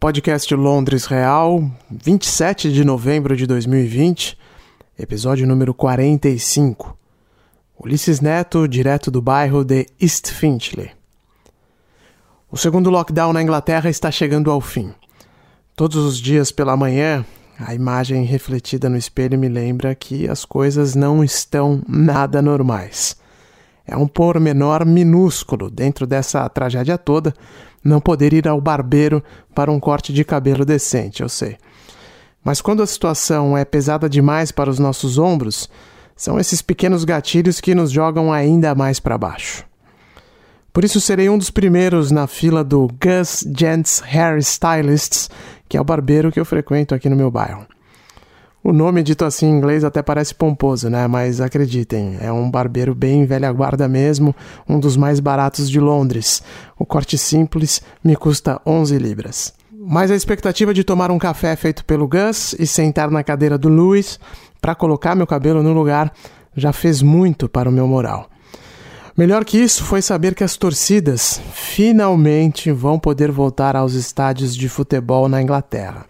Podcast Londres Real, 27 de novembro de 2020, episódio número 45. Ulisses Neto, direto do bairro de East Finchley. O segundo lockdown na Inglaterra está chegando ao fim. Todos os dias pela manhã, a imagem refletida no espelho me lembra que as coisas não estão nada normais. É um pormenor minúsculo dentro dessa tragédia toda não poder ir ao barbeiro para um corte de cabelo decente, eu sei. Mas quando a situação é pesada demais para os nossos ombros, são esses pequenos gatilhos que nos jogam ainda mais para baixo. Por isso serei um dos primeiros na fila do Gus Gents Hair Stylists, que é o barbeiro que eu frequento aqui no meu bairro. O nome dito assim em inglês até parece pomposo, né? Mas acreditem, é um barbeiro bem velha guarda mesmo, um dos mais baratos de Londres. O corte simples me custa 11 libras. Mas a expectativa de tomar um café feito pelo Gus e sentar na cadeira do Louis para colocar meu cabelo no lugar já fez muito para o meu moral. Melhor que isso foi saber que as torcidas finalmente vão poder voltar aos estádios de futebol na Inglaterra.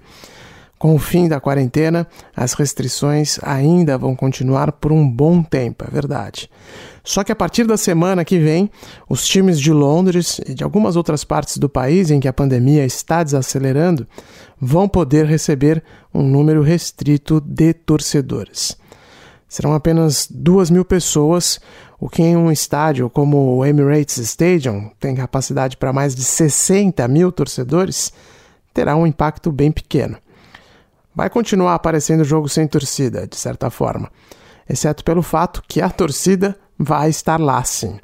Com o fim da quarentena, as restrições ainda vão continuar por um bom tempo, é verdade. Só que a partir da semana que vem, os times de Londres e de algumas outras partes do país em que a pandemia está desacelerando vão poder receber um número restrito de torcedores. Serão apenas duas mil pessoas, o que em um estádio como o Emirates Stadium tem capacidade para mais de 60 mil torcedores, terá um impacto bem pequeno. Vai continuar aparecendo jogo sem torcida, de certa forma, exceto pelo fato que a torcida vai estar lá sim.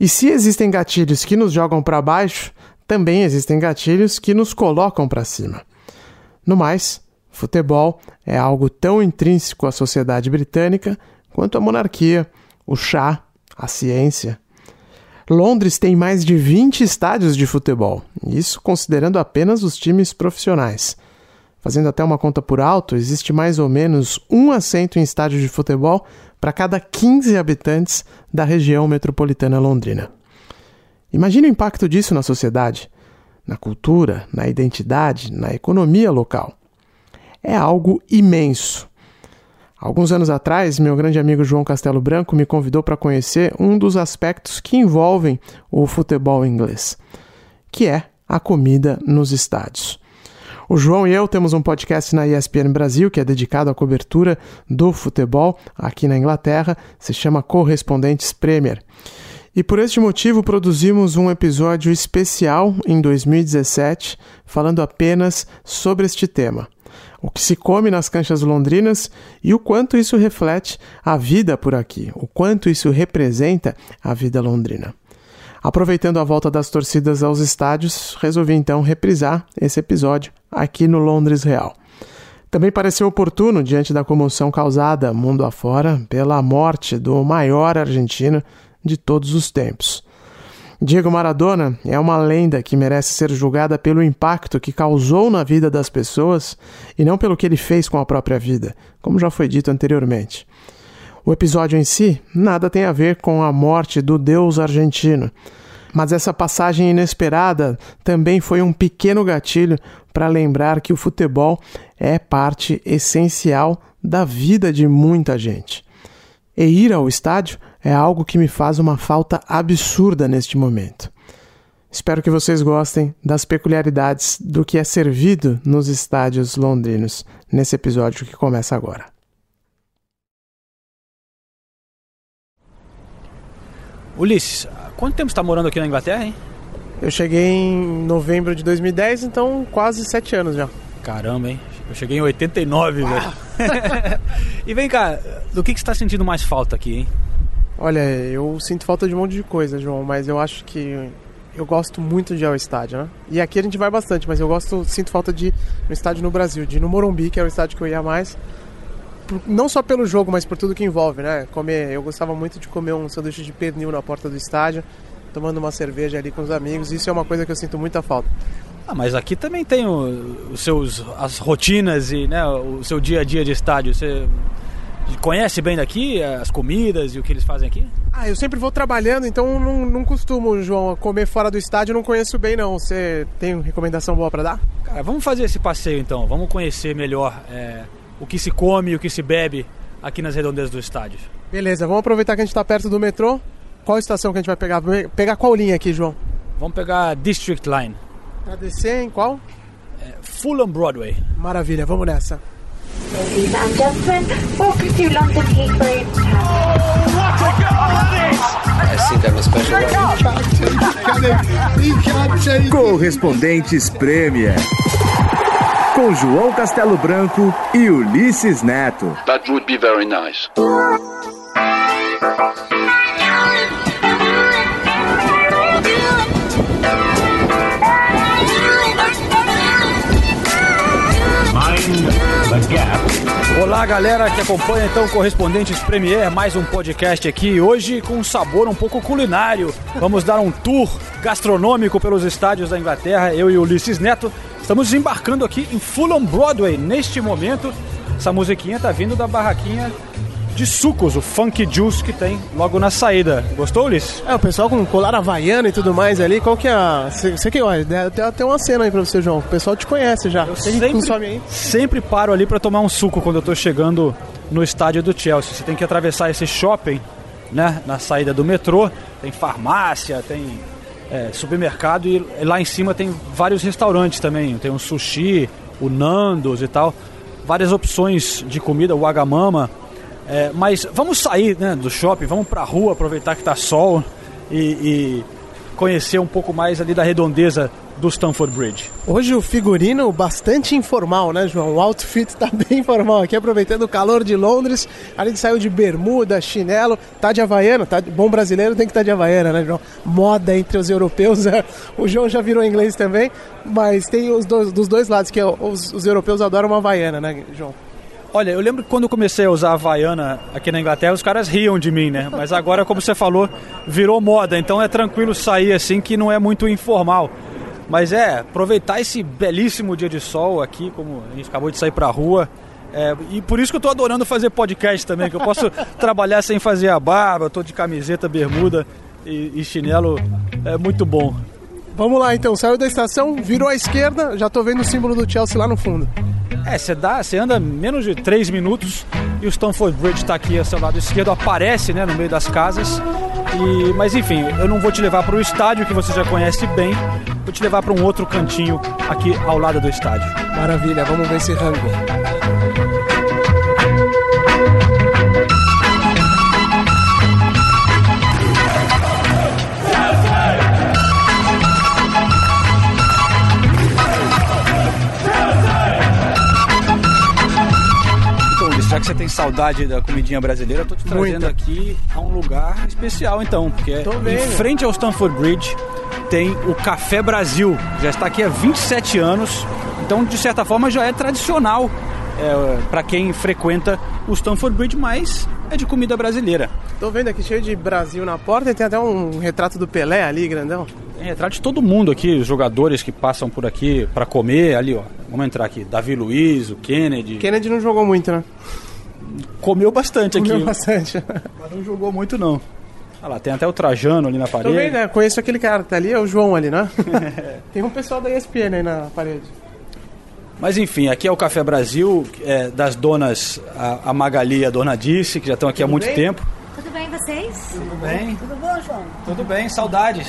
E se existem gatilhos que nos jogam para baixo, também existem gatilhos que nos colocam para cima. No mais, futebol é algo tão intrínseco à sociedade britânica quanto a monarquia o chá, a ciência. Londres tem mais de 20 estádios de futebol, isso considerando apenas os times profissionais. Fazendo até uma conta por alto, existe mais ou menos um assento em estádio de futebol para cada 15 habitantes da região metropolitana londrina. Imagine o impacto disso na sociedade, na cultura, na identidade, na economia local. É algo imenso. Alguns anos atrás, meu grande amigo João Castelo Branco me convidou para conhecer um dos aspectos que envolvem o futebol inglês, que é a comida nos estádios. O João e eu temos um podcast na ESPN Brasil que é dedicado à cobertura do futebol aqui na Inglaterra, se chama Correspondentes Premier. E por este motivo produzimos um episódio especial em 2017 falando apenas sobre este tema o que se come nas canchas londrinas e o quanto isso reflete a vida por aqui, o quanto isso representa a vida londrina. Aproveitando a volta das torcidas aos estádios, resolvi então reprisar esse episódio aqui no Londres Real. Também pareceu oportuno diante da comoção causada mundo afora pela morte do maior argentino de todos os tempos. Diego Maradona é uma lenda que merece ser julgada pelo impacto que causou na vida das pessoas e não pelo que ele fez com a própria vida, como já foi dito anteriormente. O episódio em si nada tem a ver com a morte do deus argentino, mas essa passagem inesperada também foi um pequeno gatilho para lembrar que o futebol é parte essencial da vida de muita gente. E ir ao estádio é algo que me faz uma falta absurda neste momento. Espero que vocês gostem das peculiaridades do que é servido nos estádios londrinos nesse episódio que começa agora. Ulisses, quanto tempo está morando aqui na Inglaterra, hein? Eu cheguei em novembro de 2010, então quase sete anos já. Caramba, hein? Eu cheguei em 89, velho. e vem cá, do que, que você está sentindo mais falta aqui, hein? Olha, eu sinto falta de um monte de coisa, João, mas eu acho que eu gosto muito de ir ao estádio, né? E aqui a gente vai bastante, mas eu gosto, sinto falta de no estádio no Brasil, de ir no Morumbi, que é o estádio que eu ia mais. Não só pelo jogo, mas por tudo que envolve, né? Comer, eu gostava muito de comer um sanduíche de pernil na porta do estádio, tomando uma cerveja ali com os amigos. Isso é uma coisa que eu sinto muita falta. Ah, mas aqui também tem os seus as rotinas e né, o seu dia a dia de estádio. Você Conhece bem daqui as comidas e o que eles fazem aqui? Ah, eu sempre vou trabalhando, então não, não costumo, João, comer fora do estádio, não conheço bem não. Você tem recomendação boa para dar? Cara, vamos fazer esse passeio então, vamos conhecer melhor é, o que se come e o que se bebe aqui nas redondezas do estádio. Beleza, vamos aproveitar que a gente está perto do metrô. Qual estação que a gente vai pegar? Pegar qual linha aqui, João? Vamos pegar District Line. Pra descer em qual? É, Fulham Broadway. Maravilha, vamos nessa. Ladies and gentlemen, welcome to London Heathrow. Oh, what a goal that is! I think I'm a special Correspondentes Premier. Com João Castelo Branco e Ulisses Neto. That would be very nice. Olá, galera que acompanha então Correspondentes Premier, mais um podcast aqui. Hoje com um sabor um pouco culinário. Vamos dar um tour gastronômico pelos estádios da Inglaterra. Eu e Ulisses Neto estamos embarcando aqui em Fulham Broadway neste momento. Essa musiquinha tá vindo da barraquinha de sucos, o Funk Juice que tem logo na saída. Gostou, Ulisses? É, o pessoal com colar havaiano e tudo mais ali, qual que é a... Você que, olha, tem até uma cena aí pra você, João. O pessoal te conhece já. Eu sempre, sempre paro ali para tomar um suco quando eu tô chegando no estádio do Chelsea. Você tem que atravessar esse shopping, né, na saída do metrô. Tem farmácia, tem é, supermercado e lá em cima tem vários restaurantes também. Tem um sushi, o Nandos e tal. Várias opções de comida, o Agamama. É, mas vamos sair né, do shopping, vamos pra rua, aproveitar que tá sol e, e, conhecer um pouco mais ali da redondeza do Stamford Bridge. Hoje o figurino bastante informal, né, João? O outfit tá bem informal aqui, aproveitando o calor de Londres. A gente saiu de bermuda, chinelo, tá de havaiana, tá bom brasileiro tem que estar tá de havaiana, né, João? Moda entre os europeus. o João já virou inglês também, mas tem os dois, dos dois lados, que é, os, os europeus adoram uma havaiana, né, João? Olha, eu lembro que quando eu comecei a usar a Havaiana aqui na Inglaterra, os caras riam de mim, né? Mas agora, como você falou, virou moda, então é tranquilo sair assim que não é muito informal. Mas é, aproveitar esse belíssimo dia de sol aqui, como a gente acabou de sair pra rua. É, e por isso que eu tô adorando fazer podcast também, que eu posso trabalhar sem fazer a barba, eu tô de camiseta, bermuda e, e chinelo, é muito bom. Vamos lá então, saiu da estação, virou à esquerda, já tô vendo o símbolo do Chelsea lá no fundo. É, você dá, você anda menos de 3 minutos e o Stamford Bridge está aqui ao seu lado esquerdo, aparece né, no meio das casas. E, mas enfim, eu não vou te levar para o estádio que você já conhece bem, vou te levar para um outro cantinho aqui ao lado do estádio. Maravilha, vamos ver esse rango. Que você tem saudade da comidinha brasileira, eu tô te trazendo Muita. aqui a um lugar especial então, porque em frente ao Stanford Bridge tem o Café Brasil, já está aqui há 27 anos, então de certa forma já é tradicional é, para quem frequenta o Stanford Bridge, mas é de comida brasileira. Tô vendo aqui cheio de Brasil na porta e tem até um retrato do Pelé ali, grandão. Tem retrato de todo mundo aqui, os jogadores que passam por aqui para comer, ali ó. Vamos entrar aqui, Davi Luiz, o Kennedy. Kennedy não jogou muito, né? Comeu bastante Comeu aqui. Comeu bastante. Mas não jogou muito não. Olha lá, tem até o Trajano ali na parede. Tô vendo, né? Conheço aquele cara que tá ali, é o João ali, né? tem um pessoal da ESPN aí na parede. Mas enfim, aqui é o Café Brasil, é, das donas, a, a Magali e a Dona Dice, que já estão aqui Tudo há muito bem? tempo. Tudo bem vocês? Tudo bem? Tudo bom, João? Tudo bem, saudades.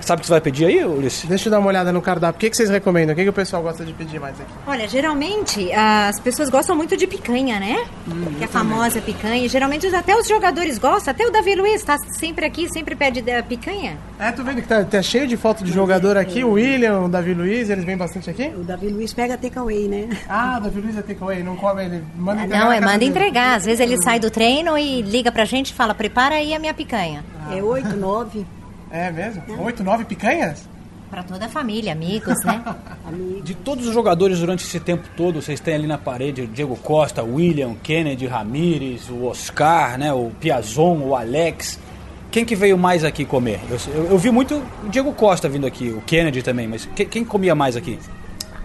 Sabe o que você vai pedir aí, Ulisses? Deixa eu dar uma olhada no cardápio. O que, que vocês recomendam? O que, que o pessoal gosta de pedir mais aqui? Olha, geralmente as pessoas gostam muito de picanha, né? Hum, que é a famosa picanha. Geralmente até os jogadores gostam. Até o Davi Luiz tá sempre aqui, sempre pede a picanha. É, tô vendo que tá, tá cheio de foto de jogador aqui. O William, o Davi Luiz, eles vêm bastante aqui? O Davi Luiz pega takeaway, né? Ah, o Davi Luiz é takeaway, não come, ele manda entregar Não, é manda dele. entregar. Às vezes ele sai do treino e liga pra gente e fala: prepara aí a minha picanha. É oito, nove. É mesmo? Oito, nove picanhas? Pra toda a família, amigos, né? De todos os jogadores durante esse tempo todo, vocês têm ali na parede o Diego Costa, William, Kennedy, Ramírez, o Oscar, né, o Piazon, o Alex. Quem que veio mais aqui comer? Eu, eu- eu vi muito o Diego Costa vindo aqui, o Kennedy também, mas que- quem comia mais aqui?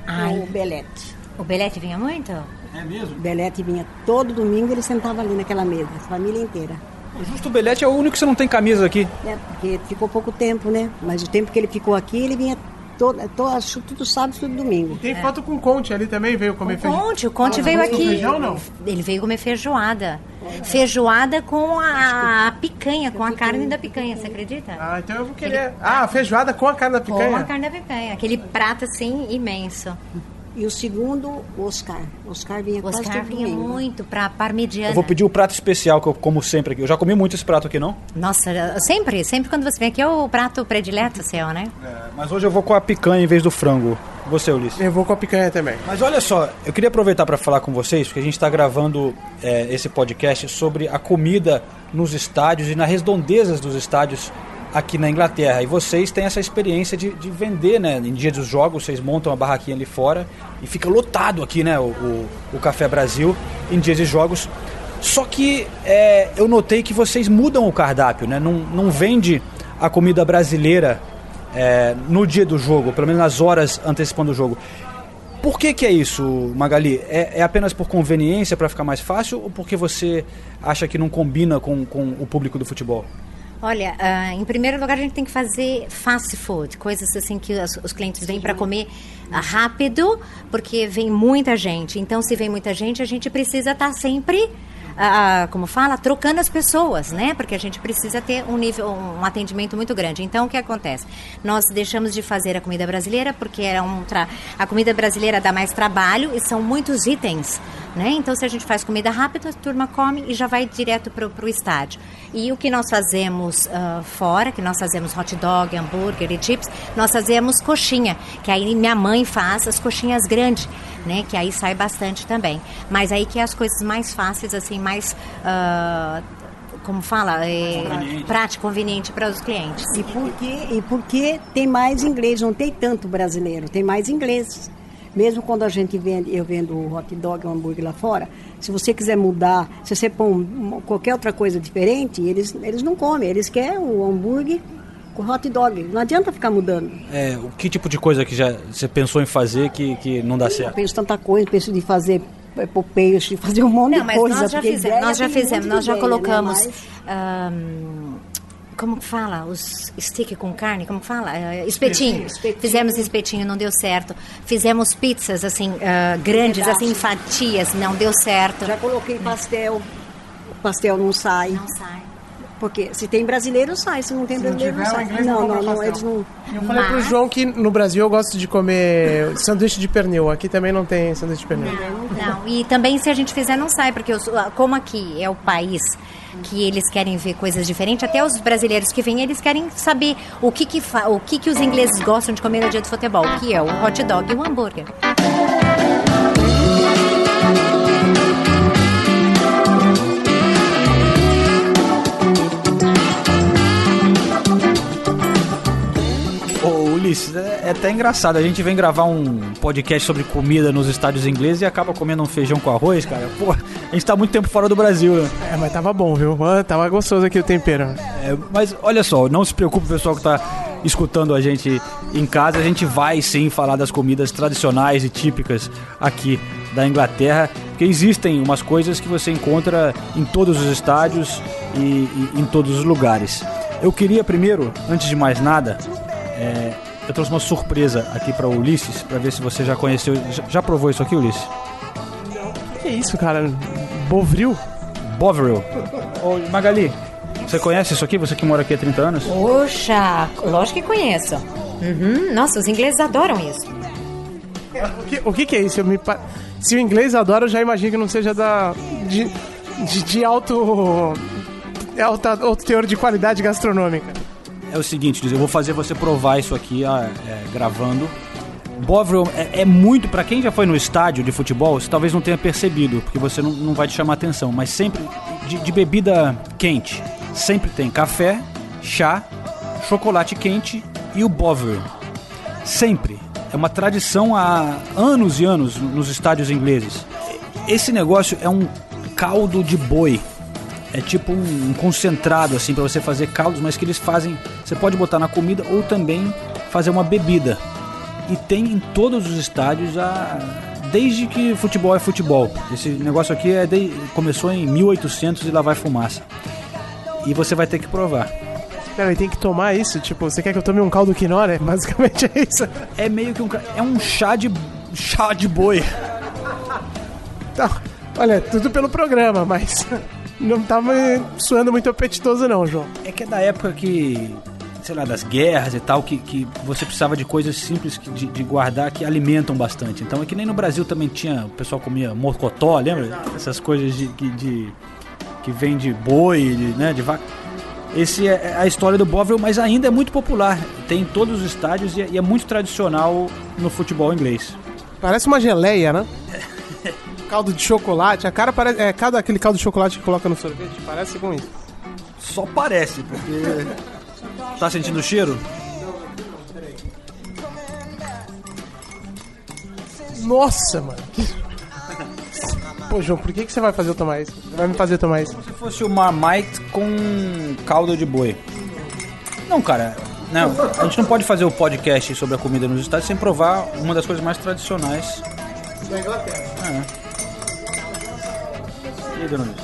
Ai, O Belete. o Belete vinha muito? É mesmo? O Belete vinha todo domingo, ele sentava ali naquela mesa, a família inteira. O Justo Belete é o único que você não tem camisa aqui. É, porque ficou pouco tempo, né? Mas o tempo que ele ficou aqui, ele vinha todo, todo acho tudo sábado, tudo domingo. Tem foto com o Conte ali também, veio comer O feijão. Conte, o Conte Ah, veio aqui. feijão, não? Ele veio comer feijoada. Feijoada com a picanha, com a carne da picanha, você acredita? Ah, então eu vou querer. Ah, feijoada com a carne da picanha. Com a carne da picanha. Aquele prato assim imenso. E o segundo, o Oscar. O Oscar vinha O quase Oscar todo vinha domingo. muito pra parmegiana. Eu vou pedir o prato especial que eu como sempre aqui. Eu já comi muito esse prato aqui, não? Nossa, sempre, sempre quando você vem aqui é o prato predileto seu, né? Mas hoje eu vou com a picanha em vez do frango. Você, Ulisses. Eu vou com a picanha também. Mas olha só, eu queria aproveitar para falar com vocês, porque a gente está gravando é, esse podcast sobre a comida nos estádios e nas redondezas dos estádios aqui na Inglaterra. E vocês têm essa experiência de, de vender, né? Em dia dos jogos, vocês montam uma barraquinha ali fora e fica lotado aqui, né? O, o, o Café Brasil em dias de jogos. Só que é, eu notei que vocês mudam o cardápio, né? Não, não vende a comida brasileira é, no dia do jogo, pelo menos nas horas antecipando o jogo. Por que, que é isso, Magali? É, é apenas por conveniência para ficar mais fácil ou porque você acha que não combina com, com o público do futebol? Olha, ah, em primeiro lugar a gente tem que fazer fast food, coisas assim que os, os clientes vêm para comer ah, rápido, porque vem muita gente. Então, se vem muita gente, a gente precisa estar sempre, como fala, trocando as pessoas, né? Porque a gente precisa ter um nível, um atendimento muito grande. Então, o que acontece? Nós deixamos de fazer a comida brasileira porque era um tra... a comida brasileira dá mais trabalho e são muitos itens, né? Então, se a gente faz comida rápida, a turma come e já vai direto para o estádio. E o que nós fazemos ah, fora, que nós fazemos hot dog, hambúrguer e chips, nós fazemos coxinha, que aí minha mãe faz as coxinhas grandes, né? Que aí sai bastante também. Mas aí que é as coisas mais fáceis, assim, mais... ah, como fala? É, prático, conveniente para os clientes. E porque, e porque tem mais inglês, não tem tanto brasileiro, tem mais inglês. Mesmo quando a gente vende, eu vendo o hot dog ou hambúrguer lá fora, se você quiser mudar, se você um- qualquer outra coisa diferente, eles, eles não comem, eles querem o hambúrguer com hot dog. Não adianta ficar mudando. É, o que tipo de coisa que já você pensou em fazer que, que não dá Eu certo? penso tanta coisa, penso de fazer é, pôr peixe, fazer um monte Não, de mas coisa. nós já fizemos, nós já um fizemos, nós já de ideia, né? colocamos. Mas- ahn, como que fala? Os stick com carne, como que fala? Eh, espetinho. Espetinho. Fizemos espetinho, não deu certo. Fizemos pizzas, assim, ah, grandes, Pedaços. assim, fatias, não deu certo. Já coloquei pastel, o pastel não sai. Não sai. Porque se tem brasileiro, sai. Se não tem Se não brasileiro, não, tiver, sai. inglês não Não, não, não, eles não. Eu falei pro Mas- João que no Brasil eu gosto de comer sanduíche de pernil. Aqui também não tem sanduíche de pernil. Não, e também se a gente fizer não sai, porque os- como aqui é o país que eles querem ver coisas diferentes, até os brasileiros que vêm, eles querem saber o que que, fa- o que que os ingleses gostam de comer no dia do futebol, que é o hot dog e o hambúrguer. Ulisses, é, é até engraçado. A gente vem gravar um podcast sobre comida nos estádios ingleses e acaba comendo um feijão com arroz, cara. Pô, a gente tá muito tempo fora do Brasil, né? É, mas tava bom, viu? Tava gostoso aqui o tempero. É, mas olha só, não se preocupe, pessoal que tá escutando a gente em casa. A gente vai sim falar das comidas tradicionais e típicas aqui da Inglaterra, porque existem umas coisas que você encontra em todos os estádios e, e em todos os lugares. Eu queria primeiro, antes de mais nada, é, eu trouxe uma surpresa aqui para o Ulisses, para ver se você já conheceu. Já, já provou isso aqui, Ulisses? O que é isso, cara? Bovril? Bovril. Ô, Magali, você conhece isso aqui? Você que mora aqui há 30 anos? Poxa, lógico que conheço. Uhum, Nossa, os ingleses adoram isso. O que, o que que é isso? Eu me pa- Se o inglês adora, eu já imagino que não seja da. de, de, de alto. Alta, alto teor de qualidade gastronômica. É o seguinte, eu vou fazer você provar isso aqui ah, é, gravando. Bovril é, é muito, pra quem já foi no estádio de futebol, você talvez não tenha percebido, porque você não, não vai te chamar atenção, mas sempre de, de bebida quente, sempre tem café, chá, chocolate quente e o Bovril. Sempre. É uma tradição há anos e anos nos estádios ingleses. Esse negócio é um caldo de boi. É tipo um, um concentrado assim para você fazer caldos, mas que eles fazem. Você pode botar na comida ou também fazer uma bebida. E tem em todos os estádios a desde que futebol é futebol. Esse negócio aqui é de- começou em 1800 e lá vai fumaça. e você vai ter que provar. Não, e tem que tomar isso, tipo, você quer que eu tome um caldo quinó, né? Basicamente é isso. É meio que um é um chá de chá de boi. Então, olha, tudo pelo programa, mas não me suando muito apetitoso não, João. É que é da época que, sei lá, das guerras e tal, que, que você precisava de coisas simples que- de, de guardar que alimentam bastante. Então é que nem no Brasil também tinha, o pessoal comia mocotó, lembra? Essas coisas de, que- de- que vem de boi, de, né, de vaca. Esse é a história do Bovril, mas ainda é muito popular. Tem em todos os estádios e é, e é muito tradicional no futebol inglês. Parece uma geleia, né? caldo de chocolate, a cara parece. É cada aquele caldo de chocolate que coloca no sorvete, parece com isso. Só parece, porque. Tá sentindo o cheiro? Nossa, mano. Pô, João, por que, que você vai fazer eu tomar isso? Você vai me fazer tomar isso? Se fosse o Marmite com caldo de boi. Não, cara. Não, a gente não pode fazer o podcast sobre a comida nos estádios sem provar uma das coisas mais tradicionais. Da Inglaterra. E aí, dona Luiz?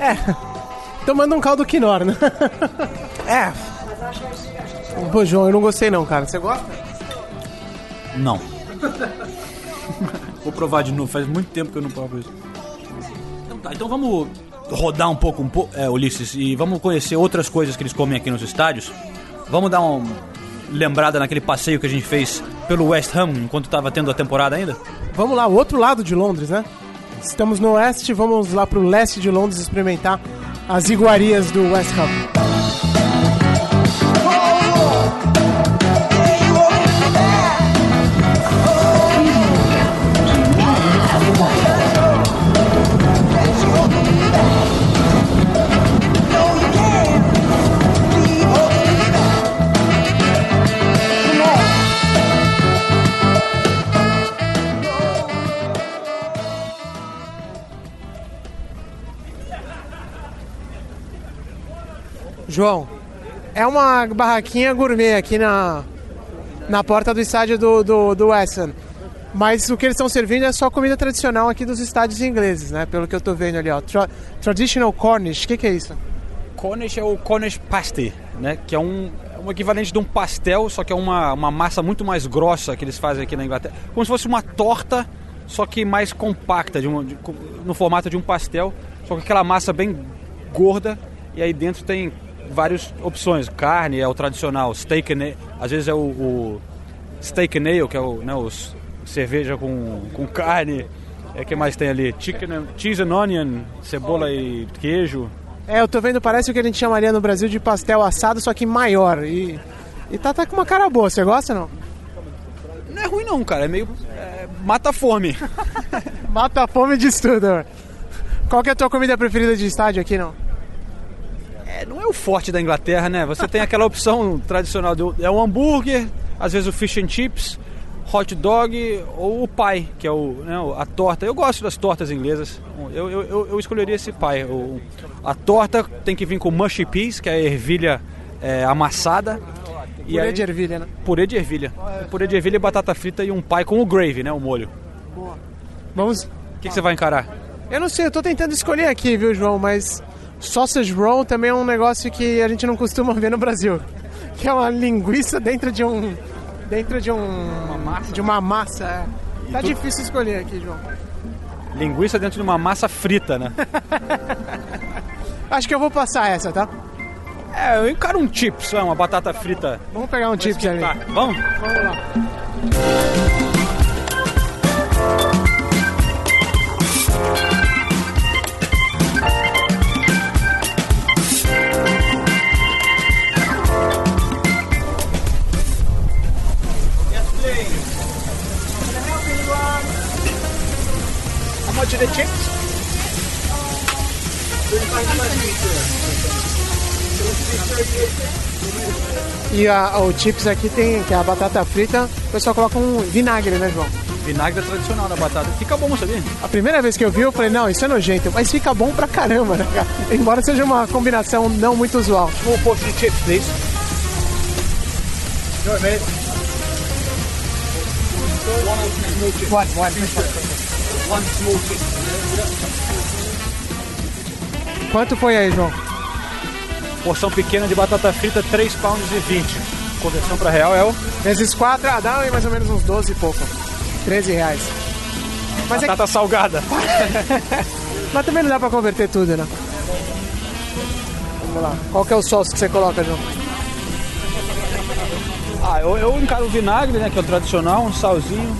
É. Tomando um caldo quinor, né? é. Pô, João, eu não gostei não, cara. Você gosta? Não. Vou provar de novo, faz muito tempo que eu não provo isso. Então tá, então vamos rodar um pouco, um pouco é, Ulisses, e vamos conhecer outras coisas que eles comem aqui nos estádios. Vamos dar uma lembrada naquele passeio que a gente fez pelo West Ham enquanto estava tendo a temporada ainda? Vamos lá, o outro lado de Londres, né? Estamos no oeste, vamos lá pro leste de Londres experimentar as iguarias do West Ham. João, é uma barraquinha gourmet aqui na, na porta do estádio do, do, do West Ham. Mas o que eles estão servindo é só comida tradicional aqui dos estádios ingleses, né? Pelo que eu tô vendo ali, ó. Tra- traditional Cornish, o que, que é isso? Cornish é o Cornish pasty, né? Que é um, um equivalente de um pastel, só que é uma, uma massa muito mais grossa que eles fazem aqui na Inglaterra. Como se fosse uma torta, só que mais compacta, de uma- de- no formato de um pastel, só com aquela massa bem gorda. E aí dentro tem várias opções. Carne é o tradicional, steak and às vezes é o, o steak and ale, que é o, né, os cerveja com, com carne. É que mais tem ali? Chicken, cheese and onion, cebola e queijo. É, eu tô vendo, parece o que a gente chamaria no Brasil de pastel assado, só que maior. E, e tá, tá com uma cara boa, você gosta ou não? Não é ruim não, cara. É meio. é, mata a fome. Mata a fome de tudo. mano. Qual que é a tua comida preferida de estádio aqui, não? É, não é o forte da Inglaterra, né? Você tem aquela opção tradicional do é o hambúrguer, às vezes o fish and chips, hot dog ou o pie, que é o, né, a torta. Eu gosto das tortas inglesas. Eu, eu, eu, escolheria esse pie. O- a torta tem que vir com mushy peas, que é a ervilha é, amassada. E Purê aí- de ervilha, né? Purê de ervilha. Purê de ervilha, batata frita e um pie com o gravy, né? O molho. Vamos. O que, que você vai encarar? Eu não sei, eu tô tentando escolher aqui, viu, João? Mas sausage roll também é um negócio que a gente não costuma ver no Brasil. Que é uma linguiça dentro de um. Dentro de um. De uma massa. é. Tá tu- difícil escolher aqui, João. Linguiça dentro de uma massa frita, né? Acho que eu vou passar essa, tá? É, eu encaro um chips, é, uma batata frita. Vamos pegar um chips ali. Vamos? Vamos lá. Are the chips? E a, o chips aqui tem, que é a batata frita, o pessoal coloca um vinagre, né, João? Vinagre é tradicional na batata. Fica bom, sabia? A primeira vez que eu vi, eu falei, não, isso é nojento, mas fica bom pra caramba, né, cara? Embora seja uma combinação não muito usual. Small portion of chips, please. One, one. One small chip. Quanto foi aí, João? Porção pequena de batata frita, 3 pounds e 20. Conversão para real é o Vezes 4, ah, dá aí mais ou menos uns 12 e pouco. 13 reais. Mas, é, batata salgada. mas também não dá pra converter tudo, né? Vamos lá. Qual que é o sauce que você coloca, João? Ah, eu, eu encaro o vinagre, né, que é o tradicional, um salzinho.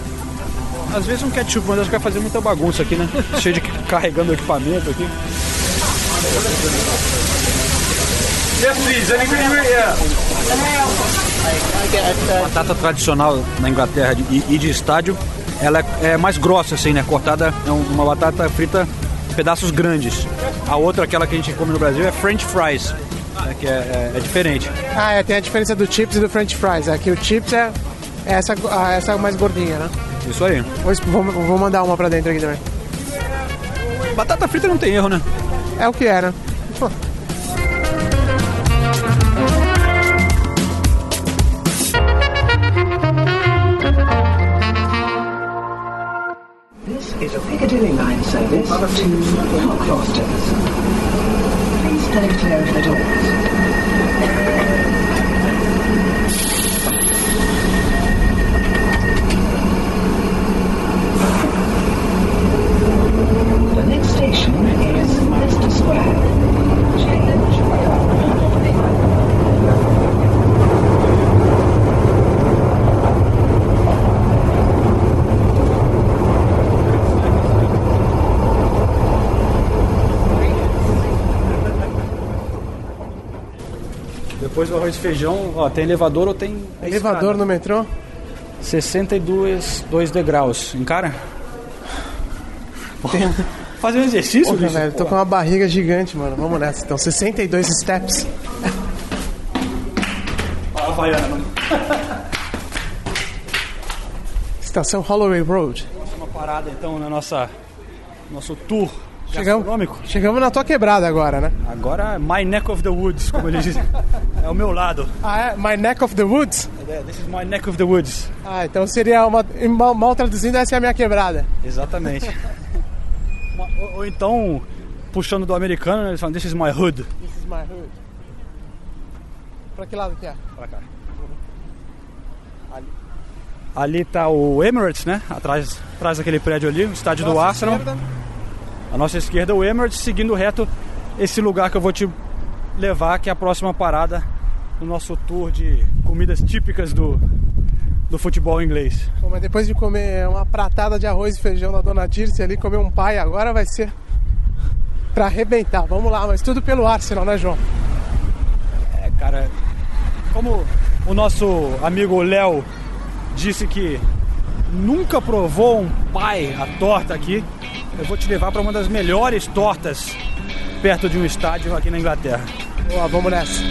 Às vezes um ketchup, mas acho que vai fazer muita bagunça aqui, né? Cheio de carregando equipamento aqui. Please. Batata tradicional na Inglaterra e, de estádio, ela é, é mais grossa assim, né? Cortada é um- uma batata frita em pedaços grandes. A outra, aquela que a gente come no Brasil, é French fries, né? que é, é- é diferente. Ah, é, tem a diferença do chips e do french fries. Aqui o chips é, é essa, ah, essa mais gordinha, né? Isso aí. Vou, vou, mandar uma pra dentro aqui também. Batata frita não tem erro, né? É o que é, né? Pô, This is a Piccadilly line service to Cockfosters. Please stand clear of the doors. Depois do arroz e feijão, ó, tem elevador ou tem elevador escada. no metrô? 62 dois degraus. Encara? Fazer um exercício, Porra, velho, tô com uma barriga gigante, mano. Vamos nessa. Então, 62 steps. Fala, Havaiana, mano. Estação Holloway Road. Uma parada então na nossa nosso tour Chegamos, chegamos na tua quebrada agora, né? Agora my neck of the woods, como eles dizem. É o meu lado. Ah, é? My Neck of the Woods? This is my neck of the woods. Ah, então seria uma. Mal, mal traduzindo, essa é a minha quebrada. Exatamente. Ou, ou então, puxando do americano, né, eles falam This is my hood. This is my hood. Pra que lado que é? Pra cá. Ali, ali tá o Emirates, né? Atrás, atrás daquele prédio ali, o estádio do Nossa Arsenal. esquerda. A nossa esquerda, o Emirates, seguindo reto esse lugar que eu vou te levar, que é a próxima parada do nosso tour de comidas típicas do, do futebol inglês. Mas depois de comer uma pratada de arroz e feijão da dona Dirce ali, comer um pai agora vai ser pra arrebentar. Vamos lá, mas tudo pelo Arsenal, né, João? É, cara, como o nosso amigo Léo disse que nunca provou um pai a torta aqui, eu vou te levar para uma das melhores tortas perto de um estádio aqui na Inglaterra. Boa, vamos nessa.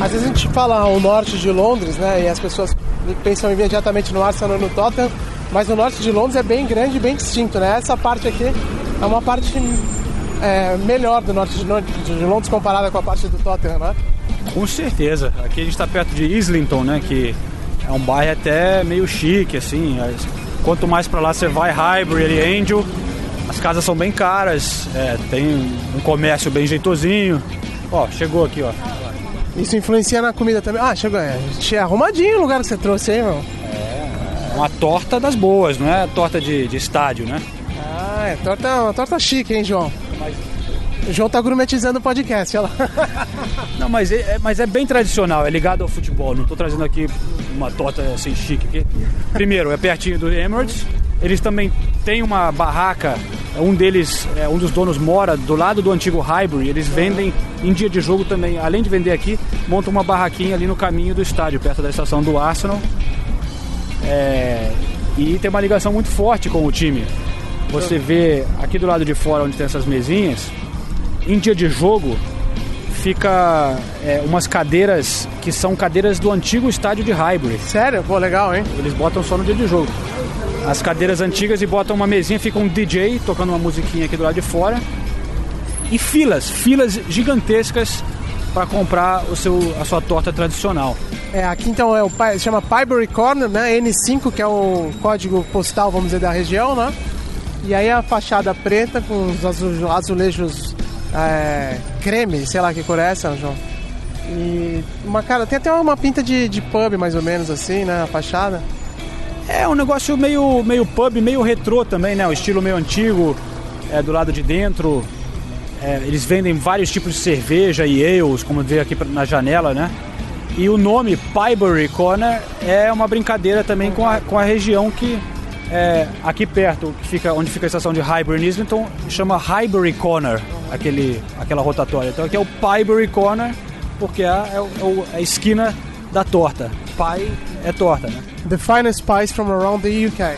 Às vezes a gente fala o norte de Londres, né? E as pessoas pensam imediatamente no Arsenal no Tottenham, mas o norte de Londres é bem grande e bem distinto, né? Essa parte aqui é uma parte é, melhor do norte de Londres comparada com a parte do Tottenham, né? Com certeza. Aqui a gente está perto de Islington, né? Que é um bairro até meio chique, assim. As- Quanto mais para lá você vai, Highbury e Angel, as casas são bem caras, é, tem um comércio bem jeitosinho. Ó, chegou aqui, ó. Isso influencia na comida também. Ah, chegou. É, che- arrumadinho o lugar que você trouxe aí, meu. Uma torta das boas, não é torta de, de estádio, né? Ah, é torta, uma torta chique, hein, João? João tá gourmetizando o podcast, olha lá. Não, mas é, é- mas é bem tradicional, é ligado ao futebol. Não tô trazendo aqui uma torta assim chique. Aqui. Primeiro, é pertinho do Emirates. Eles também têm uma barraca. Um deles, é, um dos donos mora do lado do antigo Highbury. Eles vendem em dia de jogo também. Além de vender aqui, montam uma barraquinha ali no caminho do estádio, perto da estação do Arsenal. É, e tem uma ligação muito forte com o time. Você vê aqui do lado de fora, onde tem essas mesinhas, em dia de jogo, fica é, umas cadeiras que são cadeiras do antigo estádio de Highbury. Sério? Pô, legal, hein? Eles botam só no dia de jogo. As cadeiras antigas e botam uma mesinha, fica um DJ tocando uma musiquinha aqui do lado de fora. E filas, filas gigantescas para comprar o seu, a sua torta tradicional. É, aqui então é o chama Pybury Corner, né? N5, que é o código postal, vamos dizer, da região, né? E aí a fachada preta com os azu- azulejos é, creme, sei lá que cor é essa, João. E uma cara, tem até uma pinta de, de pub mais ou menos assim, né? A fachada. É um negócio meio, meio pub, meio retrô também, né? O estilo meio antigo, é, do lado de dentro. É, eles vendem vários tipos de cerveja e ales, como vê aqui na janela, né? E o nome Pybury Corner é uma brincadeira também com a, com a região que é aqui perto, fica, onde fica a estação de Highbury Islington, chama Highbury Corner, aquele, aquela rotatória. Então aqui é o Pybury Corner, porque é, a- é é é a esquina da torta. Pie é torta, né? The finest pies from around the UK.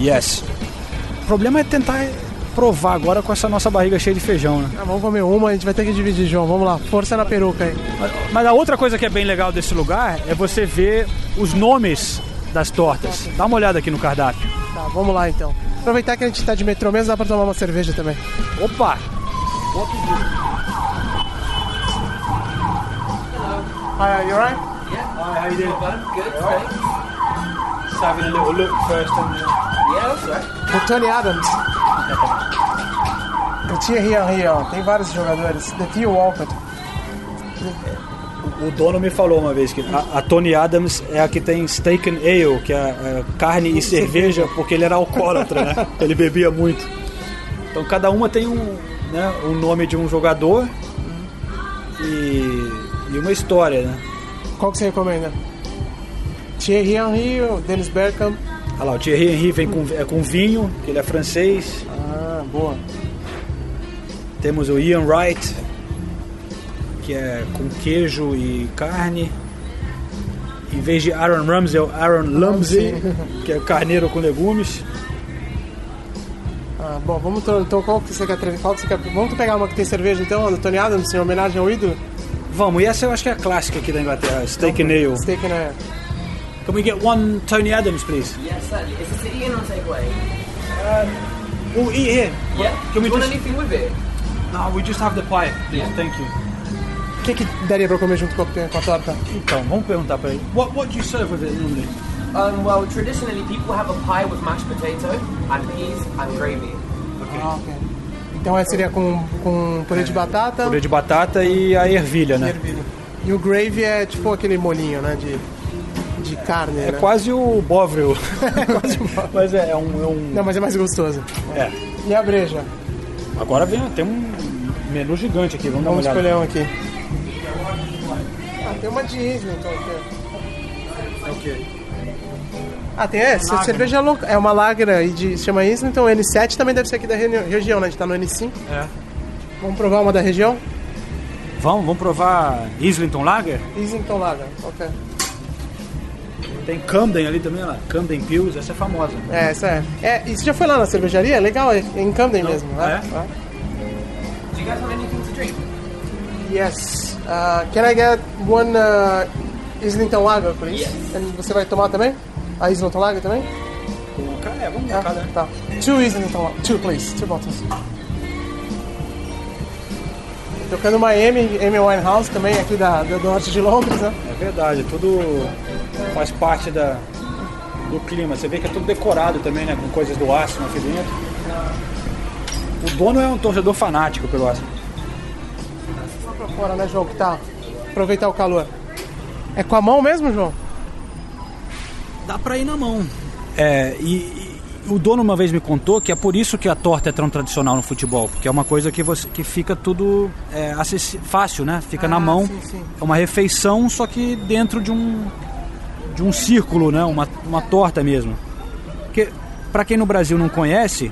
Yes. O problema é tentar provar agora com essa nossa barriga cheia de feijão, né? Ah, vamos comer uma, a gente vai ter que dividir, João. Vamos lá, força na peruca aí. Mas a outra coisa que é bem legal desse lugar é você ver os nomes das tortas. Dá uma olhada aqui no cardápio. Tá, vamos lá então. Aproveitar que a gente tá de metrô mesmo, dá pra tomar uma cerveja também. Opa! Hi, you alright? Hi, how you doing? Good, thanks. Just having a little look first. And, Yeah, that's right. O Tony Adams. O Thierry Henry, ó. Tem vários jogadores. The Theo Walcott. O dono me falou uma vez que a, a Tony Adams é a que tem steak and ale, que é, é carne e cerveja, porque ele era alcoólatra, né? Ele bebia muito. Então cada uma tem um, né, um nome de um jogador e, e uma história, né? Qual que você recomenda? Thierry Henry, Dennis Bergkamp. Olha lá, o Thierry Henry vem com, é com vinho, que ele é francês. Ah, boa. Temos o Ian Wright, que é com queijo e carne. Em vez de Aaron Ramsey, é o Aaron Lumsey, que é carneiro com legumes. Ah, bom, vamos to- então qual que você quer trazer? Qual que você quer? Vamos pegar uma que tem cerveja então, do Tony Adams, em homenagem ao ídolo? Vamos, e essa eu acho que é a clássica aqui da Inglaterra, Steak and Ale. Steak and Ale. Can we get one Tony Adams, please? Yes, certainly. Is this Ian or takeaway? We'll eat here. Yeah. Can we Do you want just- anything with it? No, we just have the pie, please. Yeah. Thank you. O que, que daria pra comer junto com a, com a torta? Então, vamos perguntar pra ele. What, what do you serve with it normally? Um, well, traditionally people have a pie with mashed potato and peas and gravy. Ah, ok. Então essa seria com, com purê de batata Purê de batata e a ervilha, e né? ervilha. E o gravy é tipo aquele molinho, né? De, de carne, É né? quase o Bovril. Mas é, é um, é um- Não, mas é mais gostoso. É. E a breja? Agora vem, tem um menu gigante aqui, vamos dar uma Vamos olhada. escolher um aqui. Ah, tem uma de Islington aqui. É o quê? Ah, tem essa? Cerveja louca. É uma lager aí de se chama Islington. N7 também deve ser aqui da reni- região, né? A gente tá no N5. É. Vamos provar uma da região? Vamos, vamos provar Islington Lager? Islington Lager, ok. Tem Camden ali também, lá. Camden Pills, essa é famosa. É, essa é. É, e você já foi lá na cervejaria? É legal, é em Camden mesmo, né? É? Do you guys want anything to drink? Yes. Uh, can I get one uh, Islington Lager, please? Yes. And você vai tomar também? A Islington Lager também? É, vamos Ah, cada. tá. Two Islington Lager. Two, please. Two bottles. Tocando uma Amy, Amy Winehouse também, aqui da, do norte de Londres, né? É verdade, tudo faz parte da, do clima. Você vê que é tudo decorado também, né? Com coisas do Arsenal aqui dentro. O dono é um torcedor fanático pelo Arsenal. Fora, né, João? Que tá. Aproveitar o calor. É com a mão mesmo, João? Dá pra ir na mão. É, e, e o dono uma vez me contou que é por isso que a torta é tão tradicional no futebol, porque é uma coisa que você que fica tudo é, fácil, né? Fica na Ah, mão. sim, sim. É uma refeição, só que dentro de um de um círculo, né? Uma, uma torta mesmo. Porque para quem no Brasil não conhece,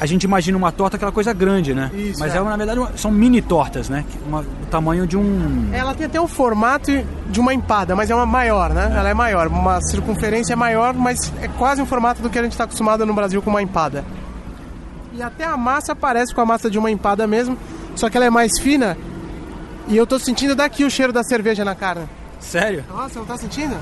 a gente imagina uma torta aquela coisa grande, né? Isso, Mas é. é. na verdade são mini tortas, né? Uma, o tamanho de um Ela tem até o formato de uma empada, mas é uma maior, né? Ela é maior, uma circunferência maior, mas é quase um formato do que a gente está acostumado no Brasil com uma empada. E até a massa parece com a massa de uma empada mesmo, só que ela é mais fina. E eu tô sentindo daqui o cheiro da cerveja na carne. sério. Nossa, não tá sentindo?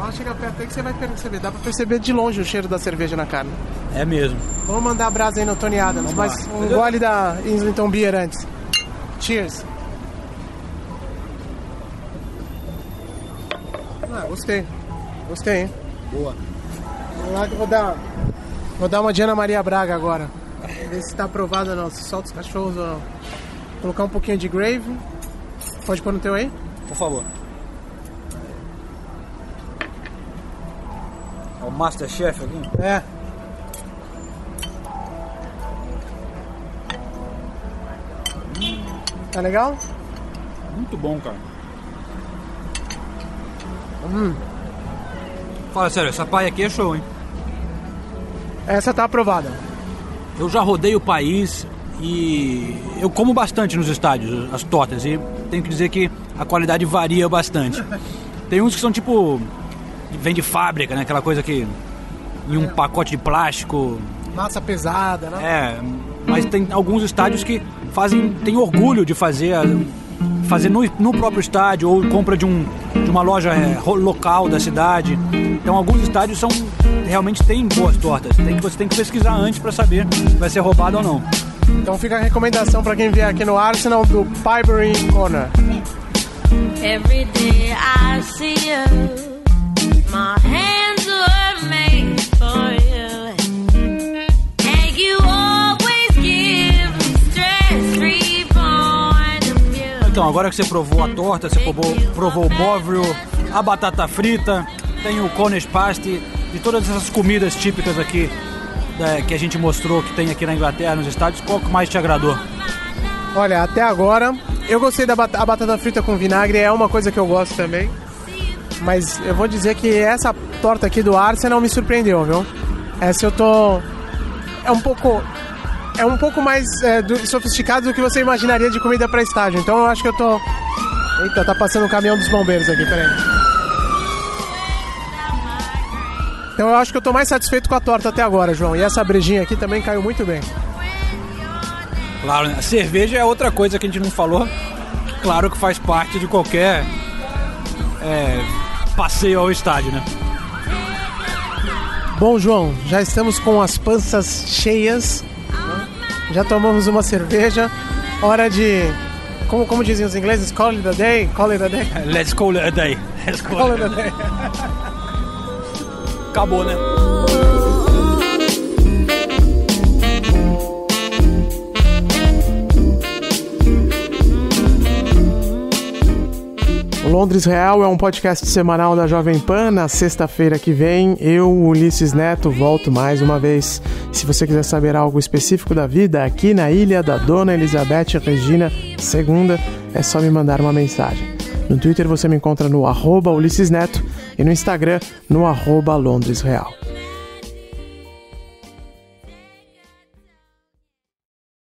Ó, chega perto aí que você vai perceber. Dá pra perceber de longe o cheiro da cerveja na carne. É mesmo. Vamos mandar a brasa aí no Tony Adams, Vamos mas lá. um gole da Islington Beer antes. Cheers. Ah, gostei. Gostei, hein? Boa. Vamos lá que eu vou dar. Vou dar uma de Ana Maria Braga agora. Ver se tá aprovado ou não, se solta os cachorros ou não. Colocar um pouquinho de grave. Pode pôr no teu aí? Por favor. Masterchef aqui? É. Tá legal? Muito bom, cara. Fala sério, essa paia aqui é show, hein? Essa tá aprovada. Eu já rodei o país e eu como bastante nos estádios as tortas e tenho que dizer que a qualidade varia bastante. Tem uns que são tipo vem de fábrica, né? Aquela coisa que em um pacote de plástico. Massa pesada, né? É, mas tem alguns estádios que fazem tem orgulho de fazer fazer no, no próprio estádio ou compra de um de uma loja é, local da cidade. Então alguns estádios são realmente têm boas tortas. Tem que você tem que pesquisar antes para saber se vai ser roubado ou não. Então fica a recomendação pra quem vier aqui no Arsenal do Pibery Corner. Every day I see you, Então, agora que você provou a torta, você provou, provou o bovril, a batata frita, tem o Cornish pasty e todas essas comidas típicas aqui né, que a gente mostrou que tem aqui na Inglaterra, nos estádios, qual que mais te agradou? Olha, até agora, eu gostei da bat- a batata frita com vinagre, é uma coisa que eu gosto também. Mas eu vou dizer que essa torta aqui do Arsenal me surpreendeu, viu? Essa eu tô. É um pouco. É um pouco mais é, do- sofisticado do que você imaginaria de comida pra estádio. Então eu acho que eu tô. Eita, tá passando um caminhão dos bombeiros aqui, peraí. Então eu acho que eu tô mais satisfeito com a torta até agora, João. E essa brejinha aqui também caiu muito bem. Claro, né? a cerveja é outra coisa que a gente não falou. Claro que faz parte de qualquer é, passeio ao estádio, né? Bom, João, já estamos com as panças cheias. Já tomamos uma cerveja. Hora de. Como, como dizem os ingleses? Call it a day? Call it a day? Let's call it a day. Let's call Call it it a day. Acabou, né? Londres Real é um podcast semanal da Jovem Pan. Na sexta-feira que vem, eu, Ulisses Neto, volto mais uma vez. Se você quiser saber algo específico da vida aqui na ilha da Dona Elizabeth Regina II, é só me mandar uma mensagem. No Twitter você me encontra no arroba Ulisses Neto e no Instagram no arroba Londres Real.